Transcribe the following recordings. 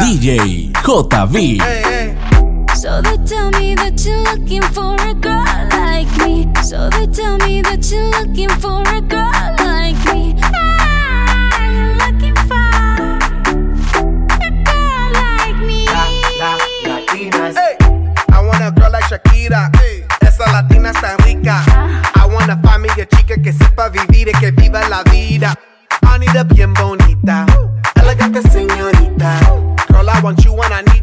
DJ JB. So they tell me that you're looking for a girl like me. So they tell me that you're looking for a girl like me. Ah, you're looking for a girl like me. La, la, latinas. Hey, I want a girl like Shakira. Hey, esa latina está rica. I want a familia chica que sepa vivir y que viva la vida. Anita bien bonita,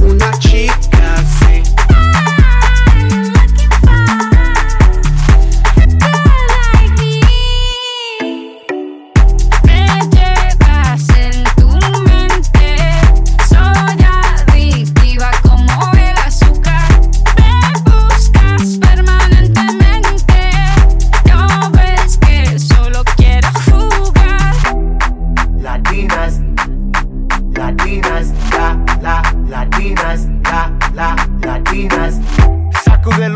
una chica,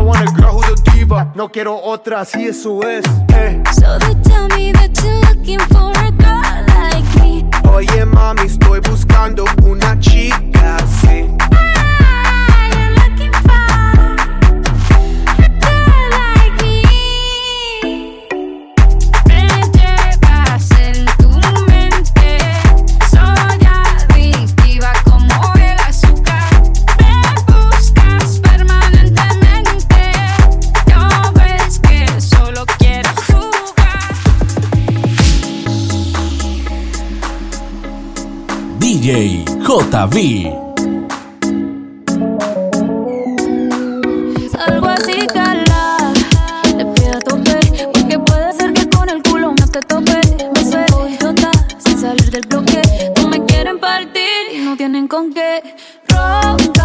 I want a girl who's a diva. No quiero otra, así eso es. Eh. So they tell me that you're looking for a girl like me. Oye, mami, estoy buscando una chica, sí. Sin salir del bloque. No me quieren partir y no tienen con qué. Ronca,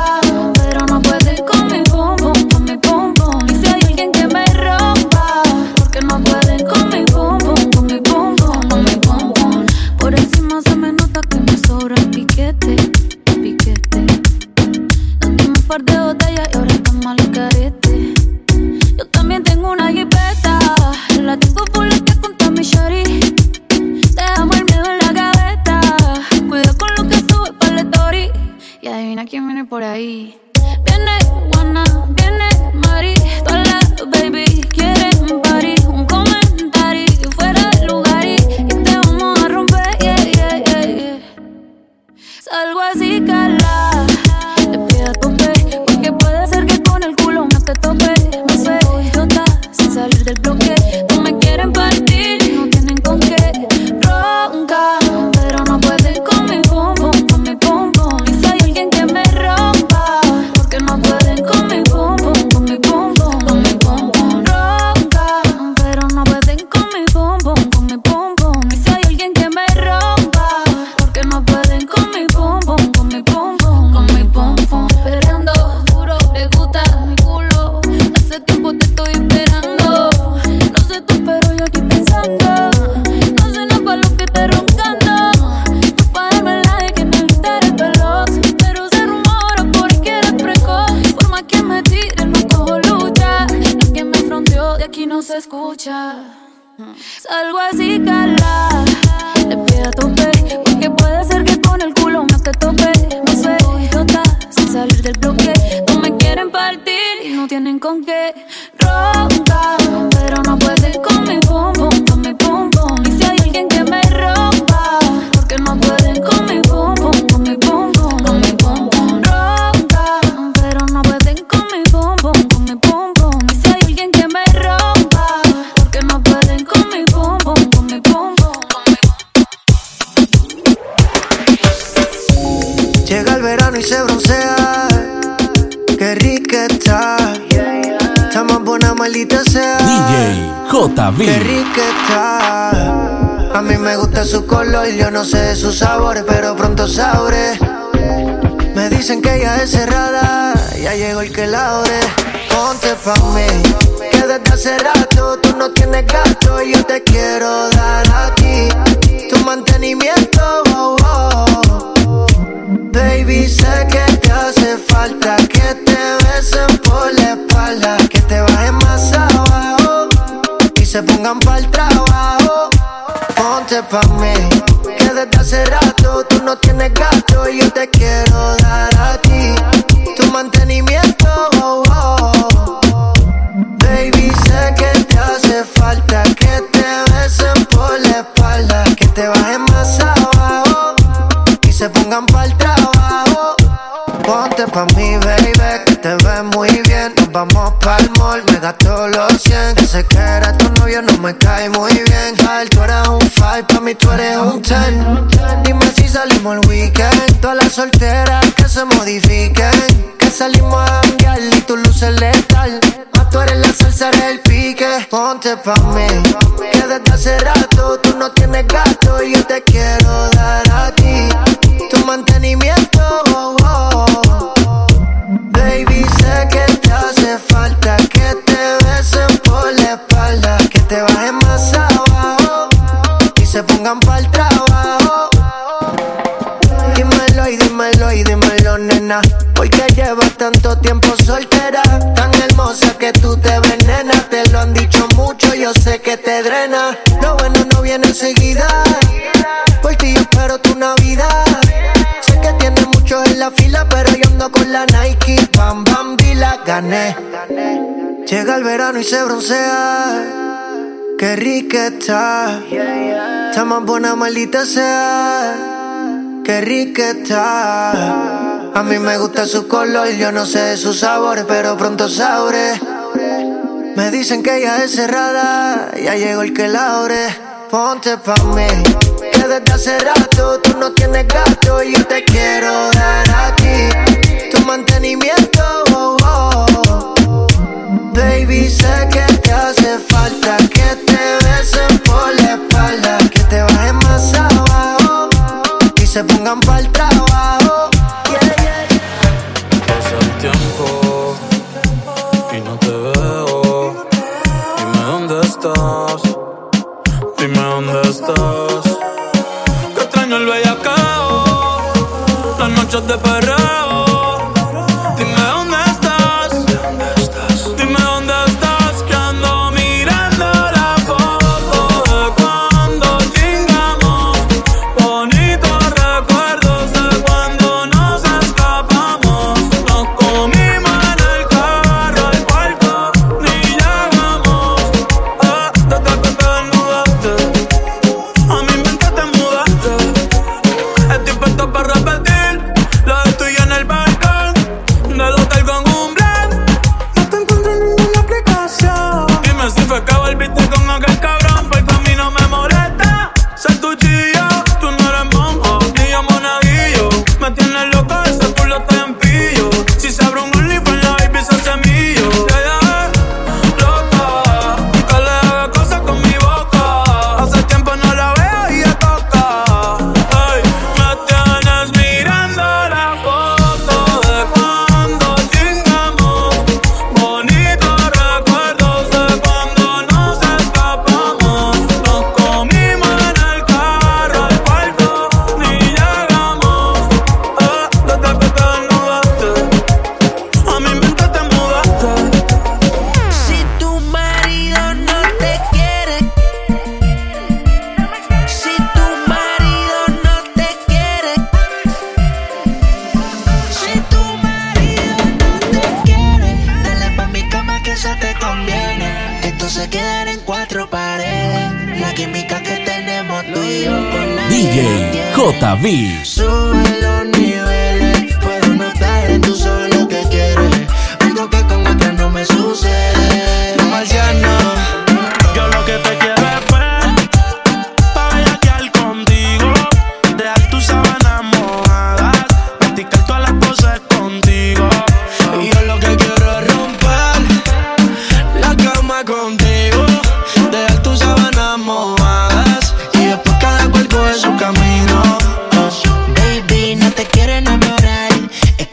Llega el verano y se broncea. Qué rica está. Está más buena, maldita sea. DJ JB. Qué rica está. A mí me gusta su color, y yo no sé de sus sabores, pero pronto sabré. Me dicen que ella es cerrada, ya llegó el que la abre. Ponte pa' mí, que desde hace rato tú no tienes gasto y yo te quiero dar a ti tu mantenimiento. Oh, oh. Baby, sé que te hace falta que te besen por la espalda, que te bajen más abajo y se pongan pa'l trabajo. Ponte pa' mí, que desde hace rato tú no tienes gato y yo te quiero pa' mí, baby, que te ves muy bien. Nos vamos pa'l mall, me gasto los 100. Que sé que eres tu novio, no me cae muy bien. Kyle, tú eres un 5, pa' mí tú eres un 10. Dime si salimos el weekend. Todas las solteras que se modifiquen. Que salimos a cambiar y tu luces letal. Más tú eres la salsa, eres el pique. Ponte pa' mí, que desde hace rato tú no tienes gato y yo te quiero dar se pongan pa'l trabajo. Dímelo y dímelo y dímelo, nena. Porque llevas tanto tiempo soltera, tan hermosa que tú te venenas. Te lo han dicho mucho, yo sé que te drena. Lo bueno no viene enseguida. Por ti yo espero tu Navidad. Sé que tienes muchos en la fila, pero yo ando con la Nike. Bam, bam, y la gané. Llega el verano y se broncea. Qué rica está. Está más buena, maldita sea. Qué rica está. A mí me gusta su color, yo no sé de sus sabores, pero pronto sabré. Me dicen que ella es cerrada, ya llegó el que la abre. Ponte pa' mí, que desde hace rato tú no tienes gato y yo te quiero dar a ti. Tu mantenimiento, oh, oh. Baby, sé que hace falta que te besen por la espalda, que te bajen más abajo y se pongan pa'l trabajo. Yeah. Pasa el tiempo y no te veo. Dime dónde estás. Dime dónde estás. Que extraño el bellacao. Las noches de perreo.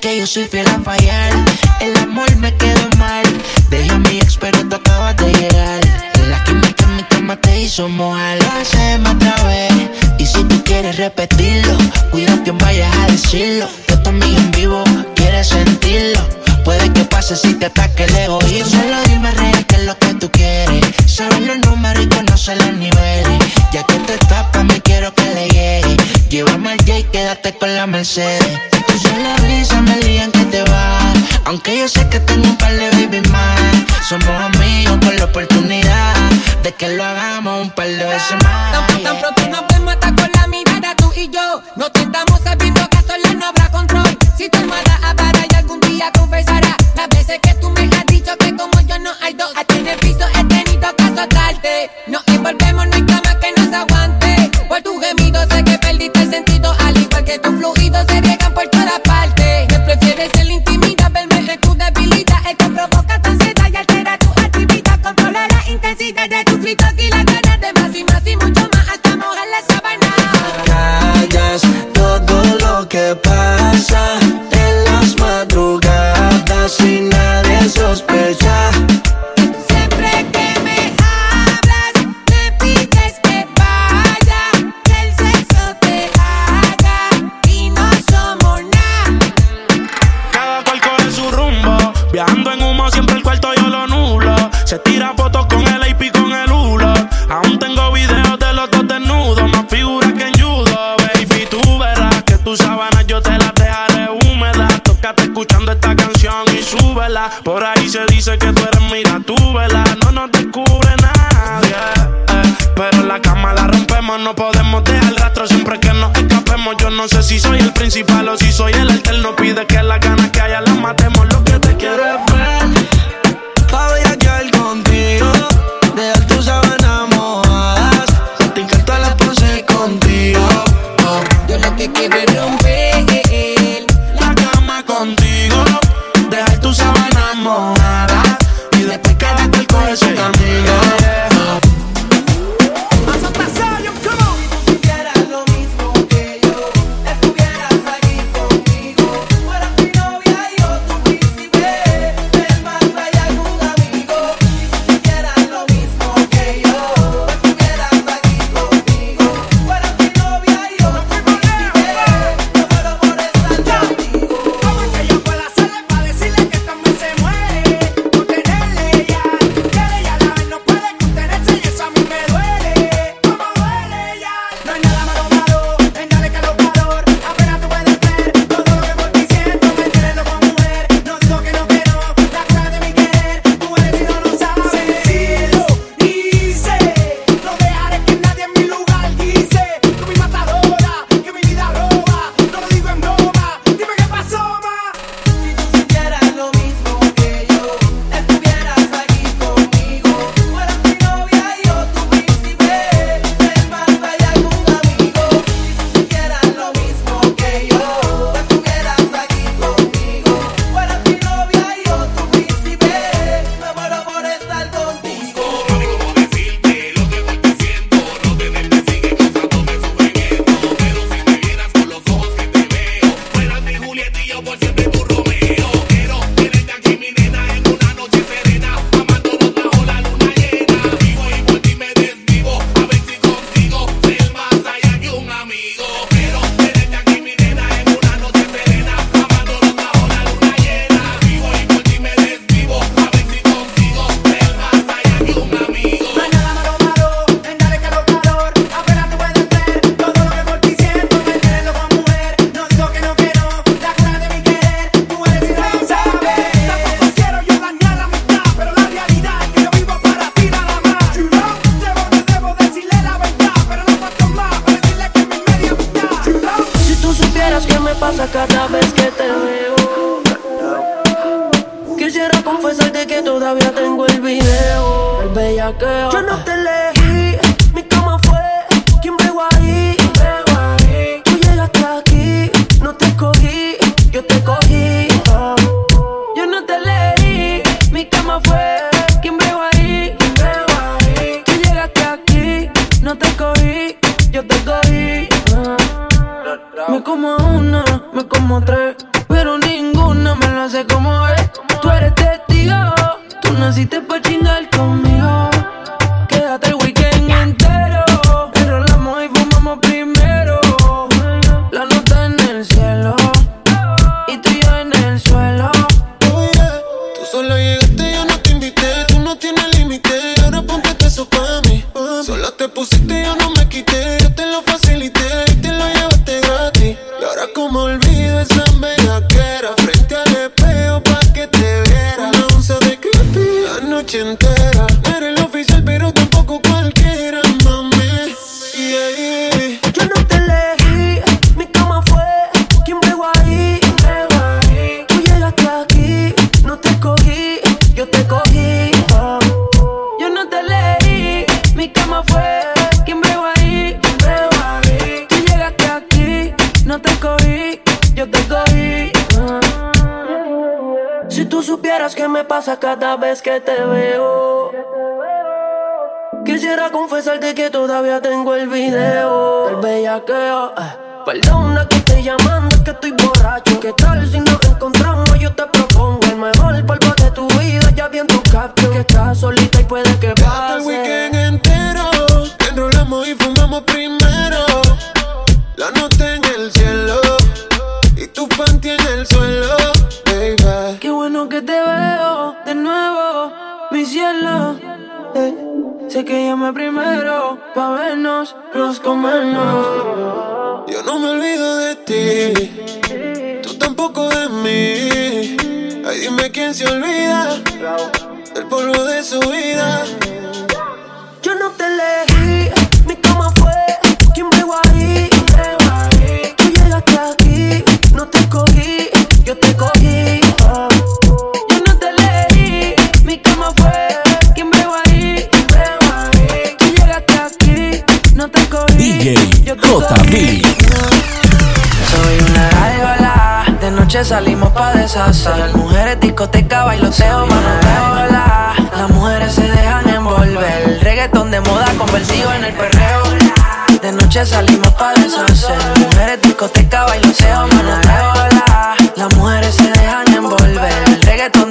que yo soy fiel a fallar. El amor me quedó mal. Dejé a mi ex, pero tú acabas de llegar. La química en mi cama te hizo mojar. Lo hacemos otra vez. Y si tú quieres repetirlo, cuida que vayas a decirlo. Yo también vivo, quieres sentirlo Puede que pase si te ataque el egoísmo. Solo dime real que es lo que tú quieres. Sabes los números y conoce los niveles. Ya que te tapas, me quiero que le llegue. Llévame al J y quédate con la Mercedes. Tú sola brisa me lían que te vas. Aunque yo sé que tengo un par de baby más. Somos amigos con la oportunidad de que lo hagamos un par de veces más. Tan, tan pronto nos vemos hasta con la mirada tú y yo. Nos estamos sabiendo sola no habrá control. Si tu almohada avara y algún día confesará las veces que tú me has dicho que como yo no hay dos. Aquí en el piso he tenido que azotarte. No envolvemos, no hay cama que nos aguante. Por tu gemido sé que perdiste el sentido, al igual que tus fluidos se riegan por todas partes. Me prefieres el intimida, verme de tu debilidad. Es que provoca tu ansiedad y altera tu actividad. Controla la intensidad de tu grito. que tus sábanas yo te las dejaré húmedas. Tócate escuchando esta canción y súbela. Por ahí se dice que tú eres cada vez que te veo. Quisiera confesarte que todavía tengo el video del bellaqueo. eh. Perdona que estoy llamando, es que estoy borracho. ¿Qué tal si nos encontramos? Yo te propongo el mejor polvo de tu vida. Ya vi en tu caption que estás solita y puede que Quédate el weekend pase. entero. Enrolamos y fumamos primero. La nota en el cielo. Y tu panty en el suelo, baby. Qué bueno que te veo mi cielo. Eh, sé que llamé primero pa' vernos, los comernos. Yo no me olvido de ti. Tú tampoco de mí. Ay, dime quién se olvida del polvo de su vida. Yo no te elegí, mi cama fue quien bregó ahí. Tú llegaste aquí, no te cogí, Mujeres, discoteca, bailoteo, manoteo Las mujeres se dejan envolver. Reggaetón de moda convertido en el perreo. De noche salimos pa' deshacer. Mujeres, discoteca, bailoteo, manoteo Las mujeres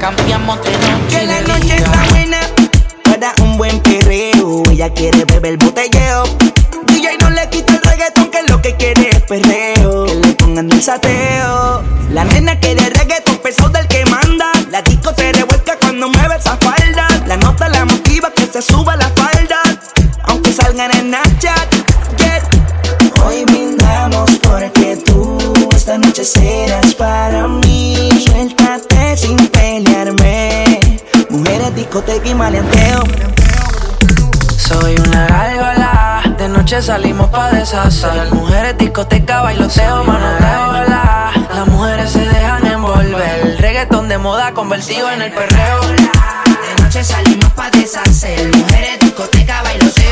cambiamos de noche Que la de noche está buena para un buen perreo. Ella quiere beber botelleo. DJ no le quita el reggaetón, que lo que quiere es perreo. Que le pongan el sateo. La nena quiere reggaetón pesado del que manda. La disco se revuelca cuando mueve esa falda. La nota la motiva que se suba la falda. Aunque salgan en Snapchat. Yeah. Hoy brindamos porque tú esta noche serás discoteca y maleanteo. Soy una gárgola, de noche salimos pa' deshacer. Mujeres, discoteca, bailoteo, manoteo, la. Las mujeres se dejan envolver. Reggaetón de moda convertido en el perreo. De noche salimos pa' deshacer. Mujeres, discoteca, bailoteo,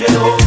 noche hoy.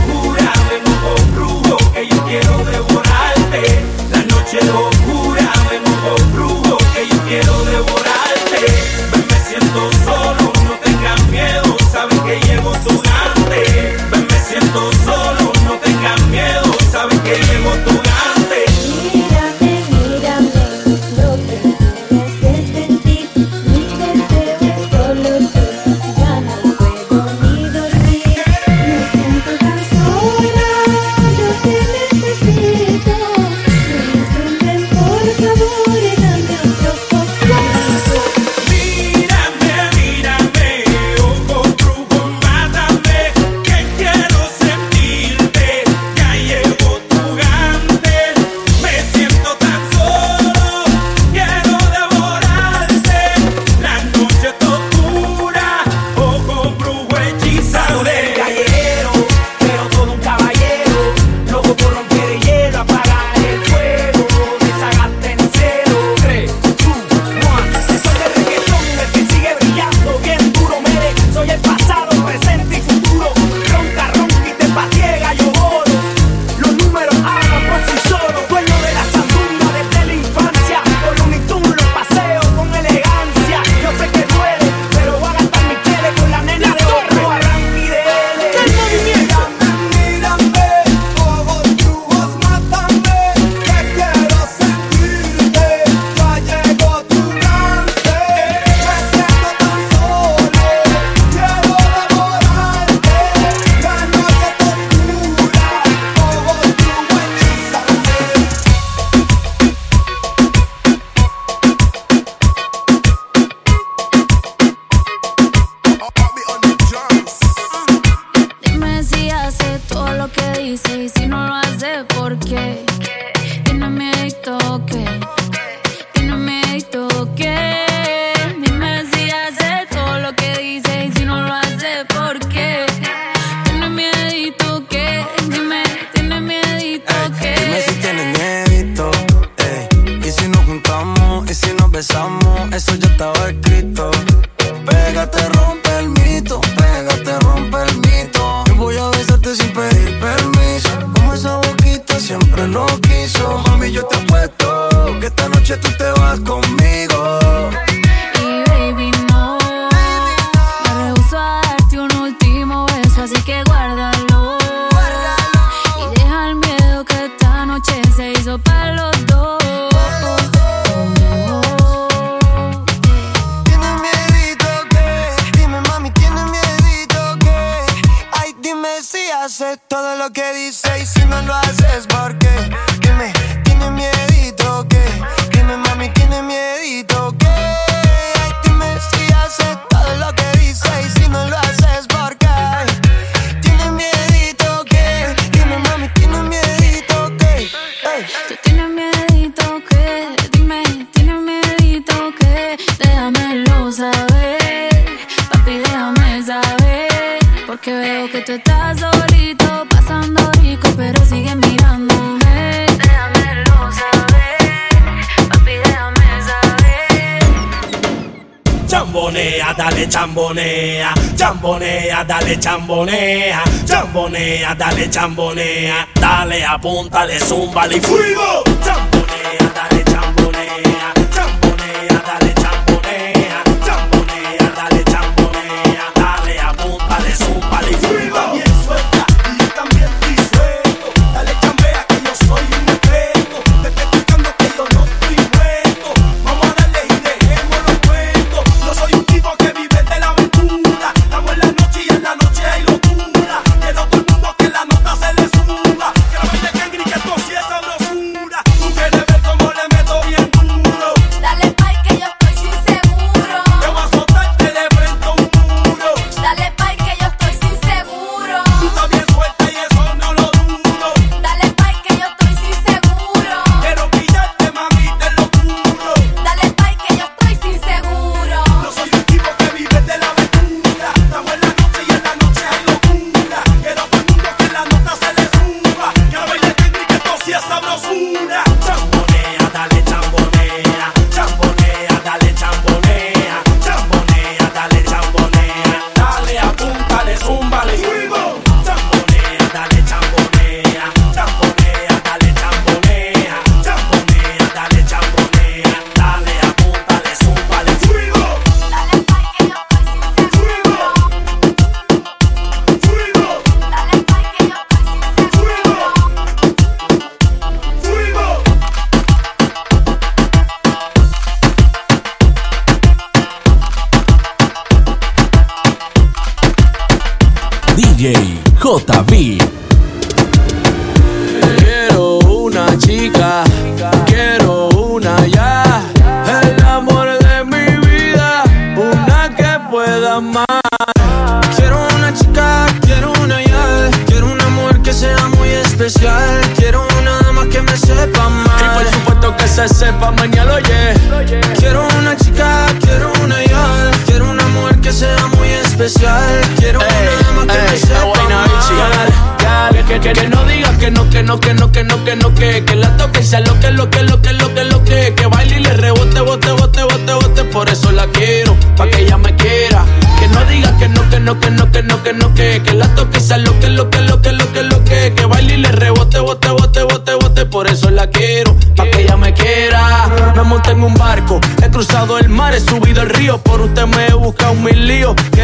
pero sigue mirando. Hey, déjamelo saber, papi, déjame saber. Chambonea, dale, chambonea, chambonea, dale, chambonea, chambonea, dale, chambonea, dale, apúntale, zumba y fuego.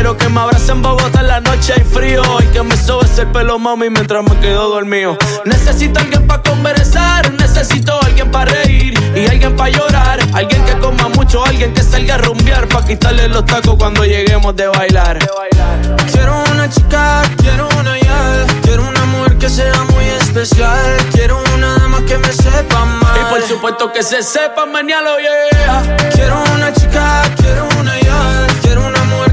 Quiero que me abrace en Bogotá en la noche hay frío Y que me sobes el pelo, mami, mientras me quedo dormido Necesito alguien pa' conversar, necesito alguien pa' reír Y alguien pa' llorar, alguien que coma mucho, alguien que salga a rumbear Pa' quitarle los tacos cuando lleguemos de bailar Quiero una chica, quiero una ya. Quiero una mujer que sea muy especial. Quiero una dama que me sepa mal. Y por supuesto que se sepa mañana, yeah Quiero una chica, quiero una ya.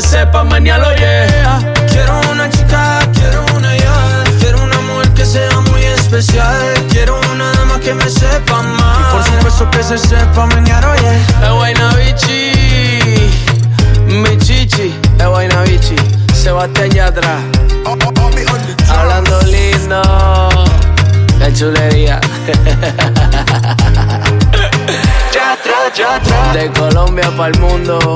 Se sepa mañana, yeah Quiero una chica, quiero una ya. Quiero una mujer que sea muy especial. Quiero una dama que me sepa mal. Y por supuesto que se sepa mañana, oye. Es Guaynabichi, mi chichi, es Guaynabichi, Sebastián Yatra. Hablando lindo, qué chulería. De Colombia para el mundo,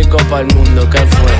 Rico para el mundo, ¿qué fue?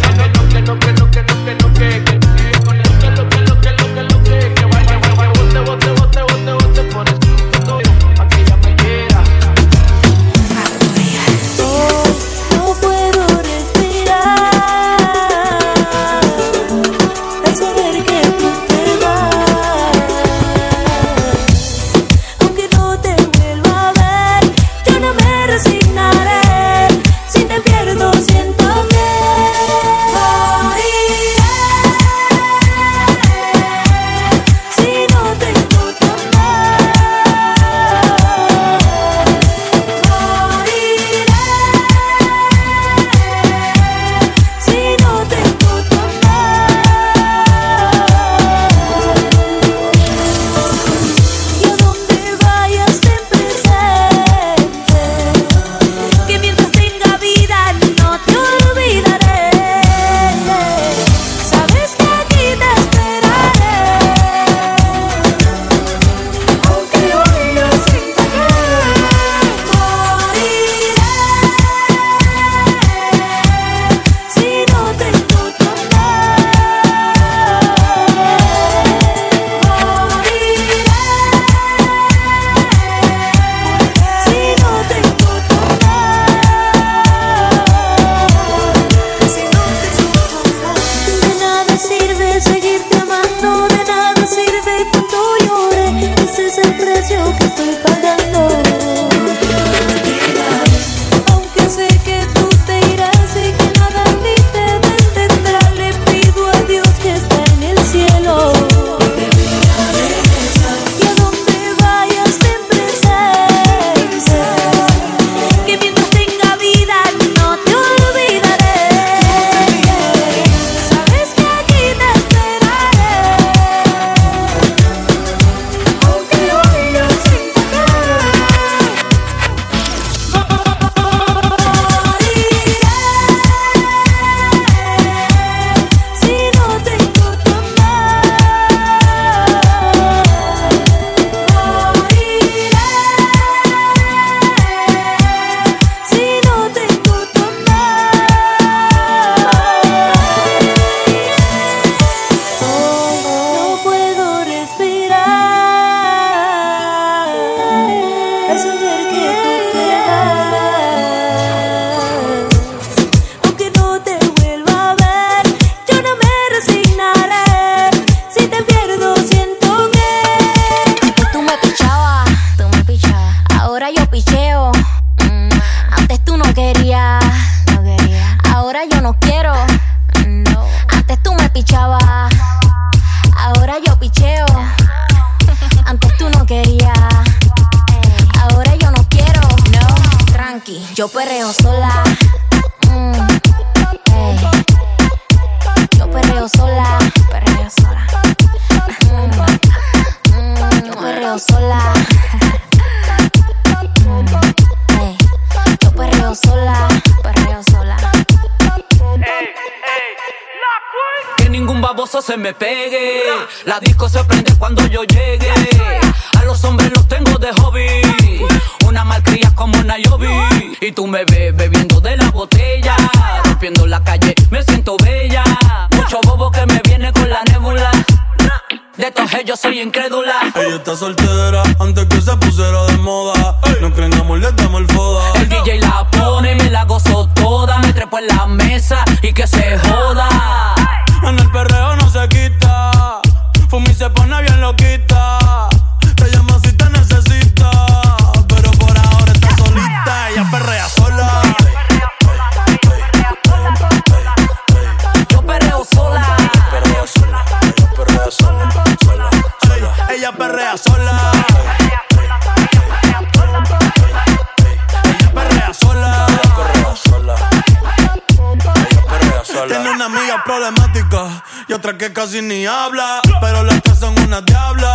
Y otra que casi ni habla. Pero las tres son una diabla.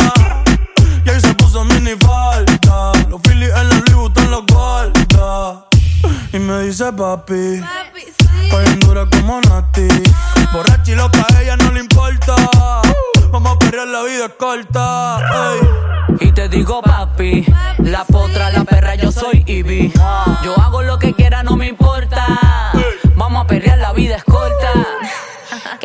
Y ahí se puso mini falta. Los Phillies en la Louis Vuitton los guarda. Y me dice papi. Está bien dura como Nati. Borracha y loca, a ella no le importa. Vamos a perrear, la vida es corta. ey. Y te digo papi, la potra, la perra, yo soy Ivy. Yo hago lo que quiera, no me importa. Vamos a perrear, la vida es corta.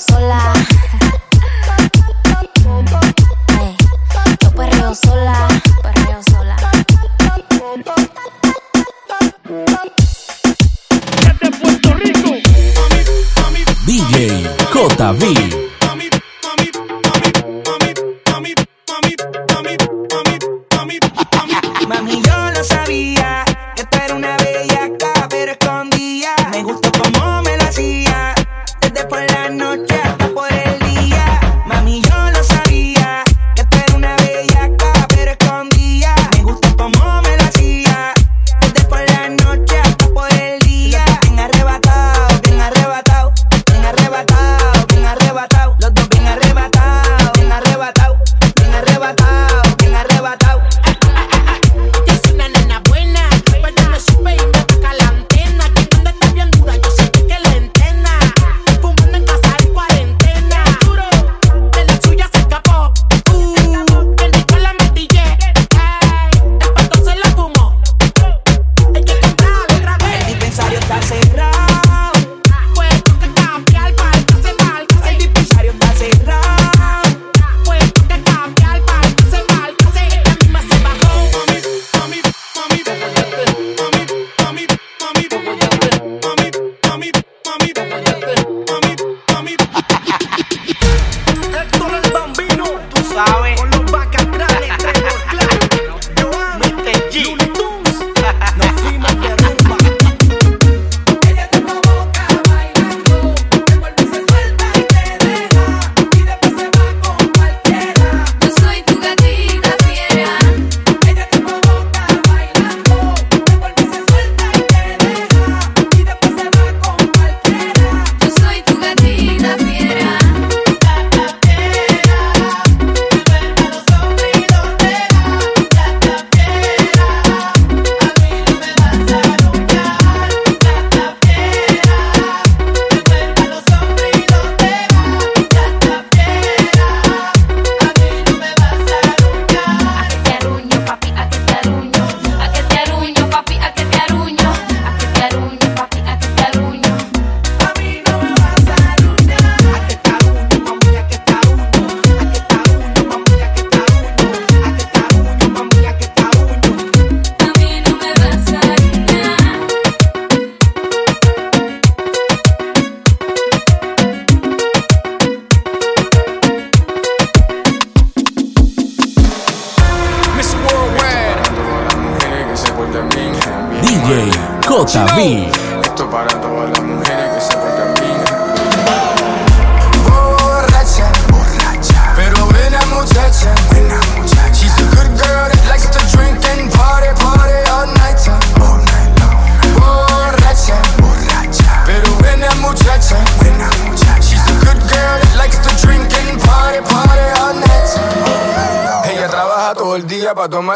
Sola. Ey, Yo perreo sola, perreo sola. DJ JB.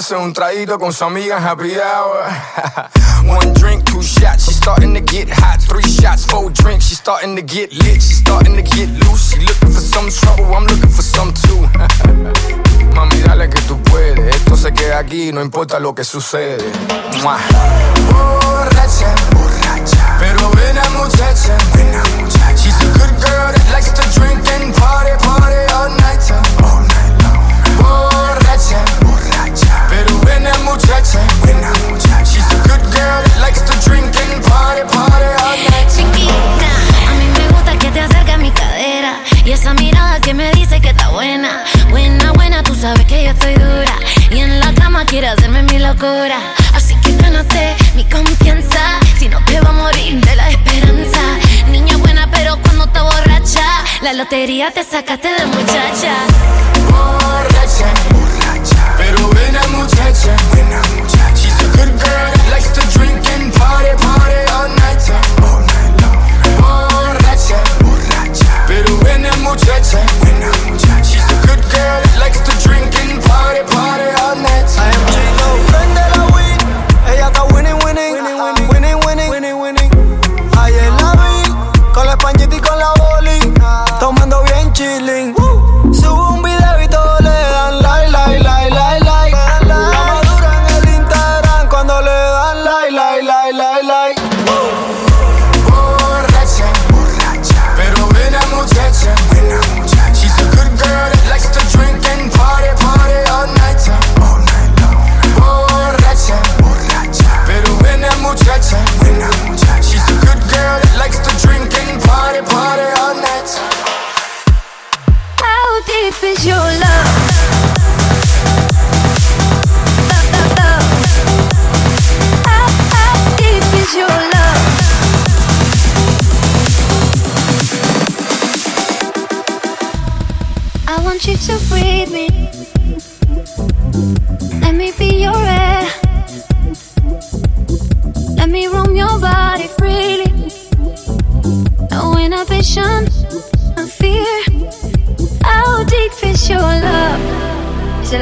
Tomarse un traguito con su amiga en happy hour. One drink, two shots, she's starting to get hot. Three shots, four drinks, she's starting to get lit. She's starting to get loose. She looking for some trouble, I'm looking for some too. Mami, dale que tú puedes. Esto se queda aquí, no importa lo que sucede. Mua. Borracha, borracha, pero muchacha, buena muchacha. Buena, buena, buena. Tú sabes que yo estoy dura y en la cama quiere hacerme mi locura. Así que gánate mi confianza, si no te va a morir de la esperanza. Niña buena, pero cuando te borracha, la lotería te sacaste de muchacha. Borracha, borracha, pero buena muchacha, buena muchacha. She's a good girl likes to drink and party, party all night time, all night long. Borracha, borracha, pero buena muchacha, buena muchacha.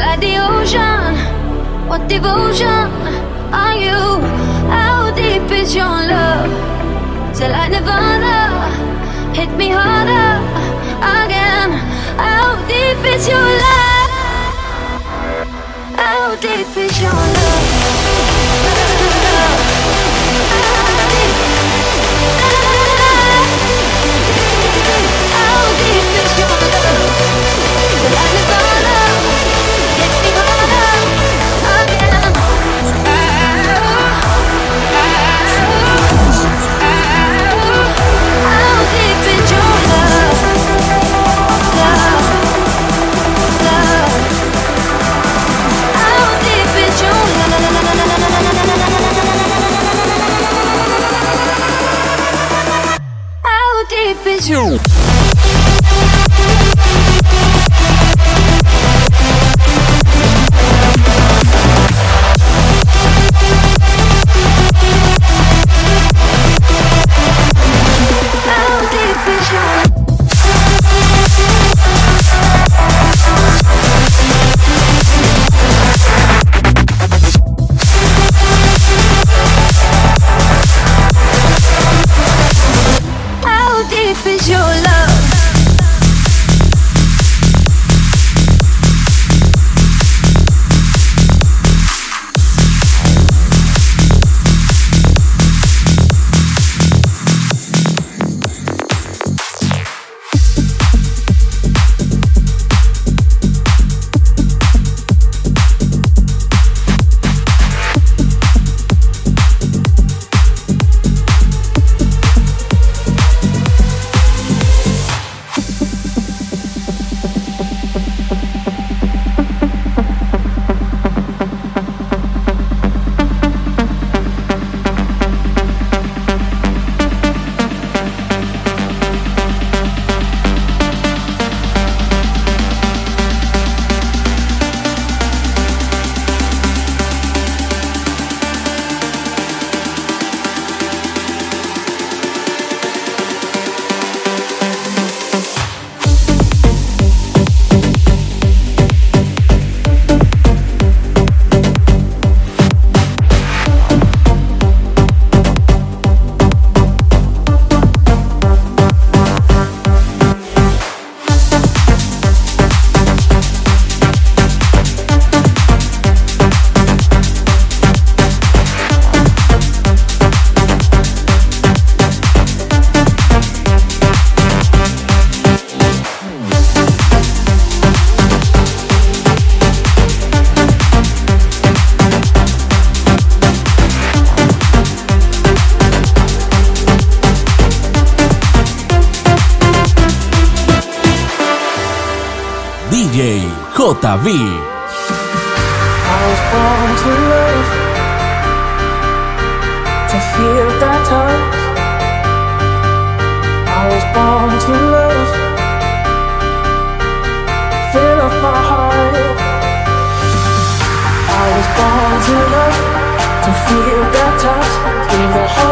Like the ocean? What devotion are you? How deep is your love? It like Nirvana? Hit me harder again. How deep is your love? How deep is your love? Peugeot. Your David. I was born to love, to feel that touch. I was born to love, fill up my heart. I was born to love, to feel that touch, give a heart.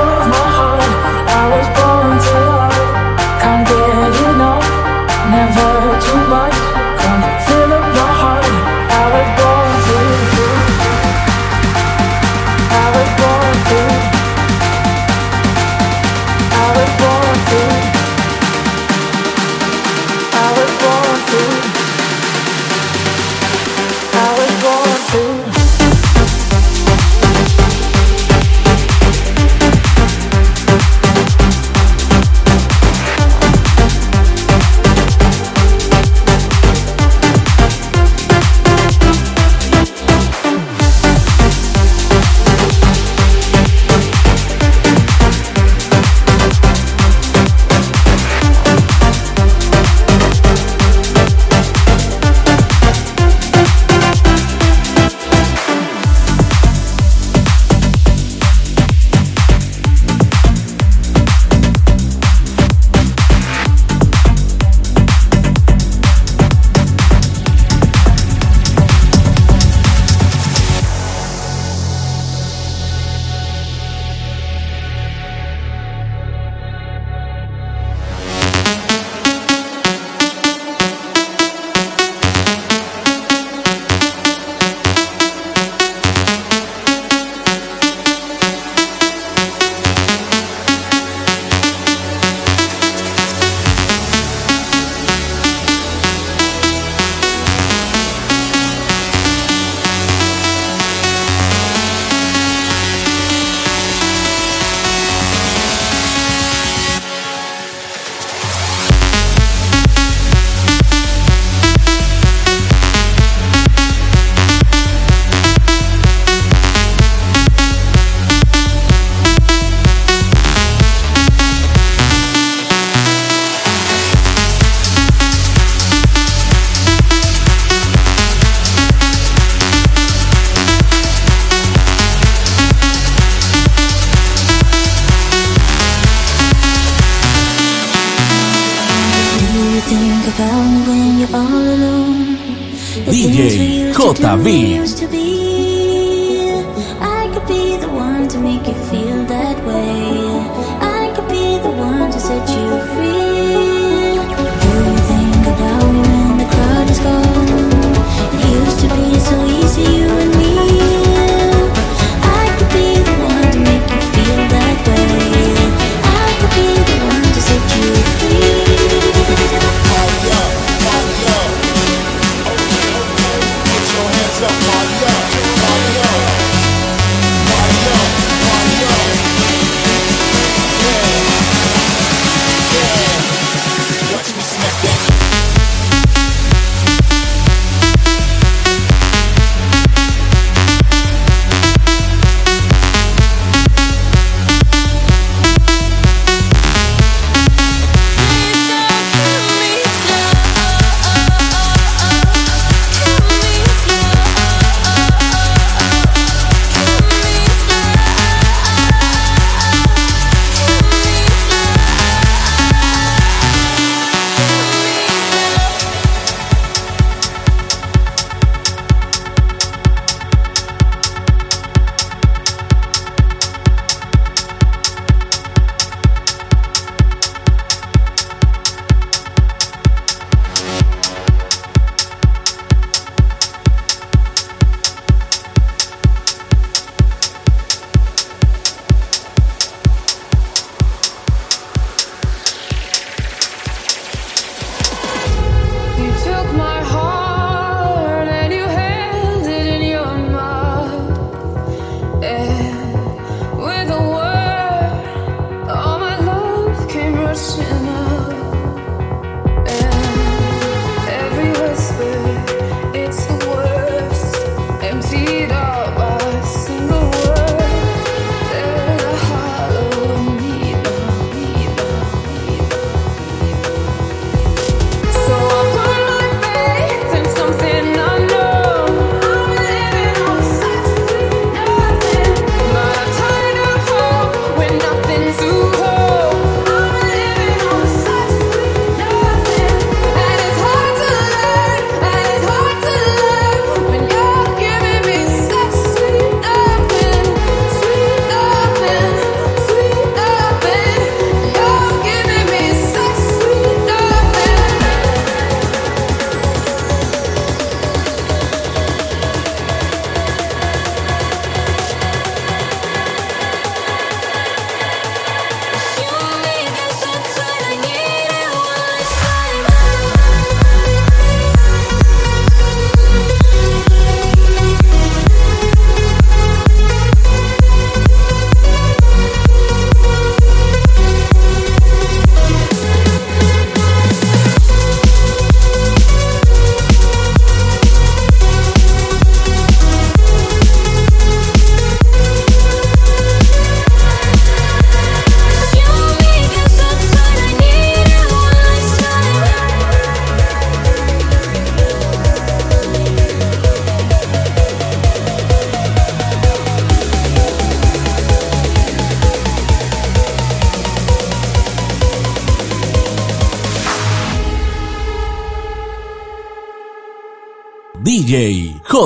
Davi.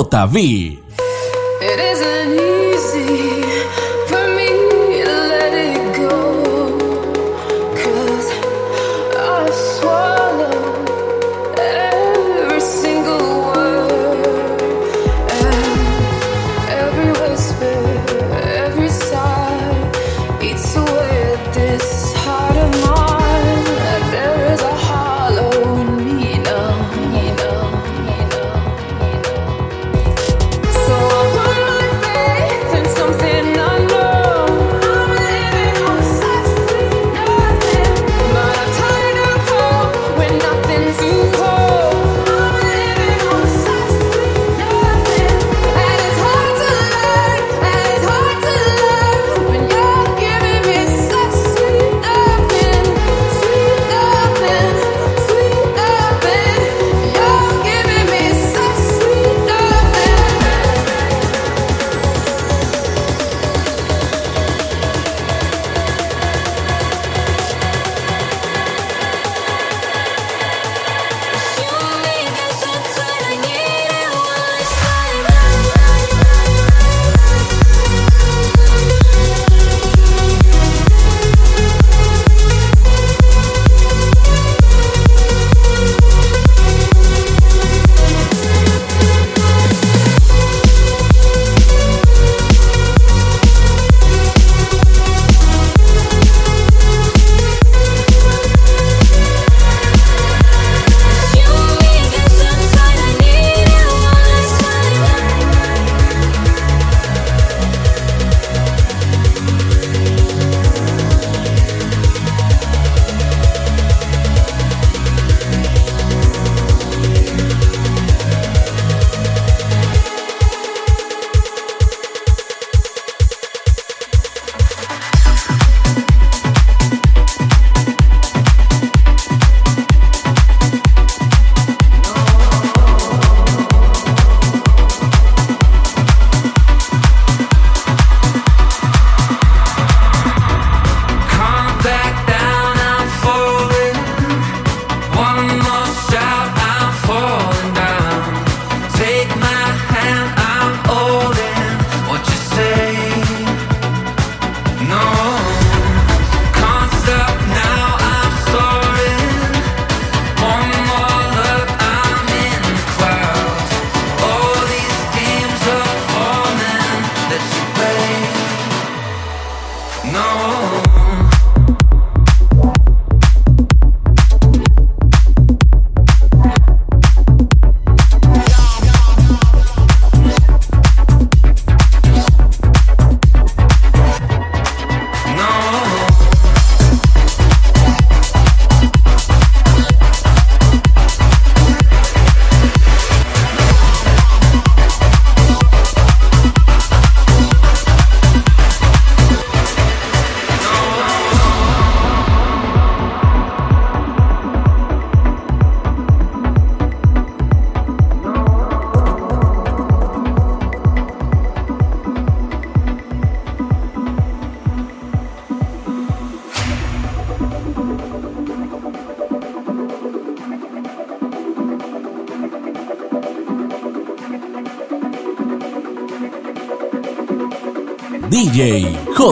Love?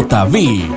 JB.